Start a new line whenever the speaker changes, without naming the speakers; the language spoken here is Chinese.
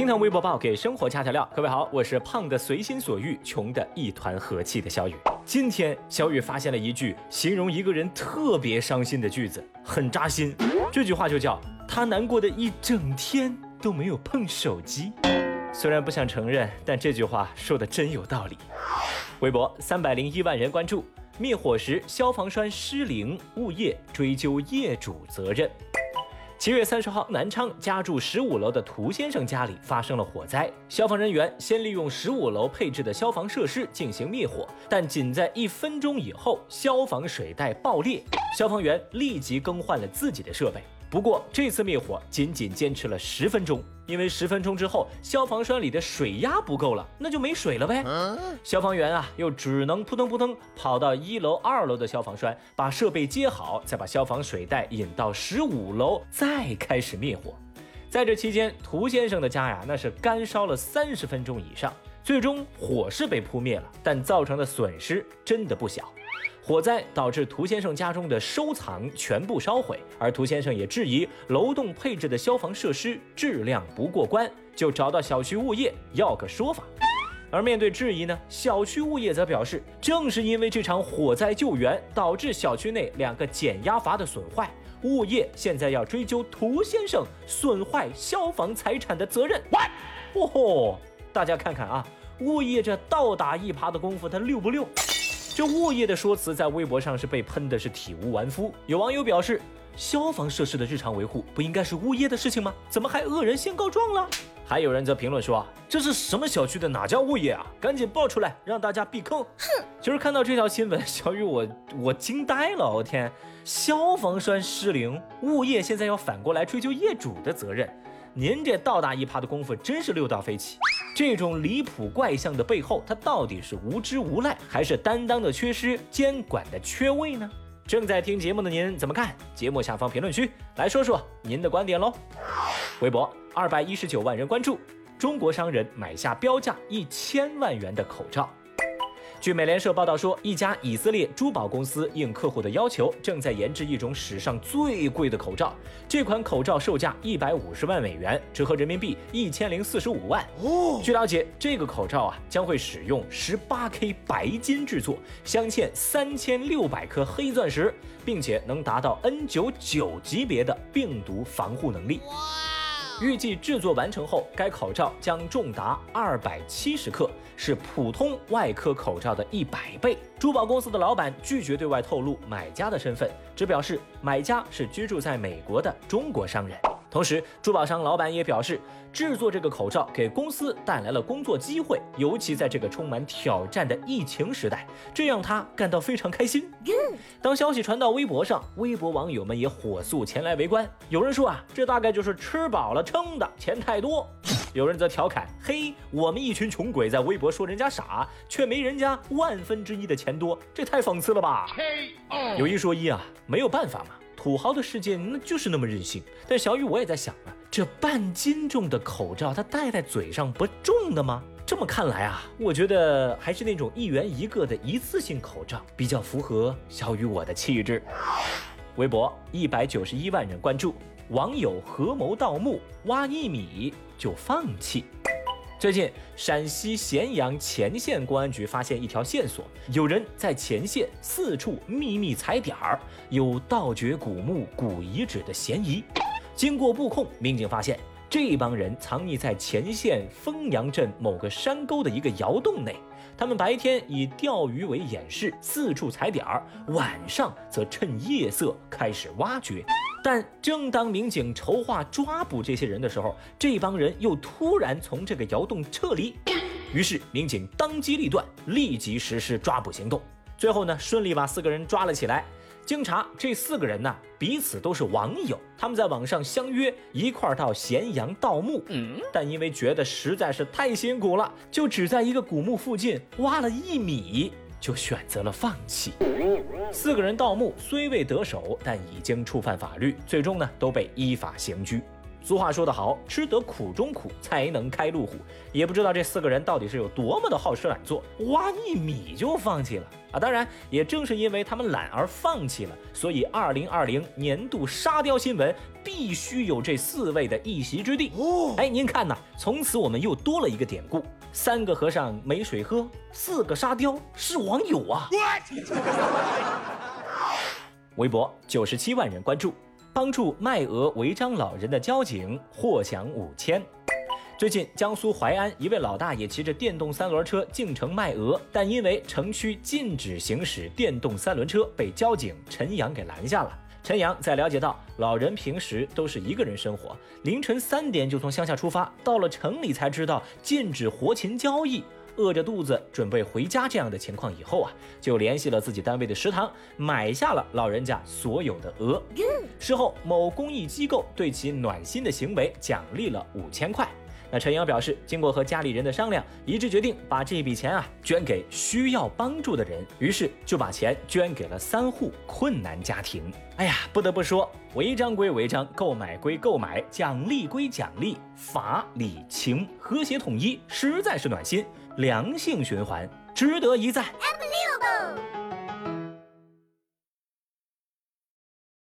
听堂微博报给生活加调料，各位好，我是胖的随心所欲，穷的一团和气的小雨。今天小雨发现了一句形容一个人特别伤心的句子，很扎心。这句话就叫他难过的一整天都没有碰手机。虽然不想承认，但这句话说的真有道理。微博三百零一万人关注，灭火时消防栓失灵，物业追究业主责任。七月三十号，南昌家住十五楼的涂先生家里发生了火灾。消防人员先利用十五楼配置的消防设施进行灭火，但仅在一分钟以后，消防水带爆裂，消防员立即更换了自己的设备。不过这次灭火仅仅坚持了十分钟，因为十分钟之后消防栓里的水压不够了，那就没水了呗。消防员啊，又只能扑腾扑腾跑到一楼、二楼的消防栓，把设备接好，再把消防水带引到十五楼，再开始灭火。在这期间，涂先生的家呀，那是干烧了三十分钟以上，最终火是被扑灭了，但造成的损失真的不小。火灾导致涂先生家中的收藏全部烧毁，而涂先生也质疑楼栋配置的消防设施质量不过关，就找到小区物业要个说法。而面对质疑呢，小区物业则表示，正是因为这场火灾救援导致小区内两个减压阀的损坏，物业现在要追究涂先生损坏消防财产的责任。哇吼！大家看看啊，物业这倒打一耙的功夫，他溜不溜？这物业的说辞在微博上是被喷的是体无完肤。有网友表示，消防设施的日常维护不应该是物业的事情吗？怎么还恶人先告状了？还有人则评论说，这是什么小区的哪家物业啊？赶紧爆出来，让大家避坑。哼！其实看到这条新闻，小雨我我惊呆了，我天，消防栓失灵，物业现在要反过来追究业主的责任。您这倒打一耙的功夫真是六道飞起！这种离谱怪象的背后，它到底是无知无赖，还是担当的缺失、监管的缺位呢？正在听节目的您怎么看？节目下方评论区来说说您的观点喽！微博二百一十九万人关注，中国商人买下标价一千万元的口罩。据美联社报道说，一家以色列珠宝公司应客户的要求，正在研制一种史上最贵的口罩。这款口罩售价一百五十万美元，折合人民币一千零四十五万。哦，据了解，这个口罩啊将会使用十八 K 白金制作，镶嵌三千六百颗黑钻石，并且能达到 N 九九级别的病毒防护能力。预计制作完成后，该口罩将重达二百七十克，是普通外科口罩的一百倍。珠宝公司的老板拒绝对外透露买家的身份，只表示买家是居住在美国的中国商人。同时，珠宝商老板也表示，制作这个口罩给公司带来了工作机会，尤其在这个充满挑战的疫情时代，这让他感到非常开心。当消息传到微博上，微博网友们也火速前来围观。有人说啊，这大概就是吃饱了撑的，钱太多。有人则调侃：嘿，我们一群穷鬼在微博说人家傻，却没人家万分之一的钱多，这太讽刺了吧？有一说一啊，没有办法嘛。土豪的世界那就是那么任性，但小雨我也在想啊，这半斤重的口罩，它戴在嘴上不重的吗？这么看来啊，我觉得还是那种一元一个的一次性口罩比较符合小雨我的气质。微博一百九十一万人关注，网友合谋盗墓，挖一米就放弃。最近，陕西咸阳乾县公安局发现一条线索，有人在乾县四处秘密踩点儿，有盗掘古墓、古遗址的嫌疑。经过布控，民警发现这帮人藏匿在乾县丰阳镇某个山沟的一个窑洞内。他们白天以钓鱼为掩饰，四处踩点儿；晚上则趁夜色开始挖掘。但正当民警筹划抓捕这些人的时候，这帮人又突然从这个窑洞撤离，于是民警当机立断，立即实施抓捕行动。最后呢，顺利把四个人抓了起来。经查，这四个人呢，彼此都是网友，他们在网上相约一块儿到咸阳盗墓，但因为觉得实在是太辛苦了，就只在一个古墓附近挖了一米。就选择了放弃。四个人盗墓虽未得手，但已经触犯法律，最终呢都被依法刑拘。俗话说得好，吃得苦中苦，才能开路虎。也不知道这四个人到底是有多么的好吃懒做，挖一米就放弃了啊！当然，也正是因为他们懒而放弃了，所以二零二零年度沙雕新闻必须有这四位的一席之地。哦，哎，您看呐，从此我们又多了一个典故：三个和尚没水喝，四个沙雕是网友啊。微博九十七万人关注，帮助卖鹅违章老人的交警获奖五千。最近，江苏淮安一位老大爷骑着电动三轮车进城卖鹅，但因为城区禁止行驶电动三轮车，被交警陈阳给拦下了。陈阳在了解到老人平时都是一个人生活，凌晨三点就从乡下出发，到了城里才知道禁止活禽交易，饿着肚子准备回家这样的情况以后啊，就联系了自己单位的食堂，买下了老人家所有的鹅。事后，某公益机构对其暖心的行为奖励了五千块。那陈阳表示，经过和家里人的商量，一致决定把这笔钱啊捐给需要帮助的人，于是就把钱捐给了三户困难家庭。哎呀，不得不说，违章归违章，购买归购买，奖励归奖励，法理情和谐统一，实在是暖心，良性循环，值得一赞。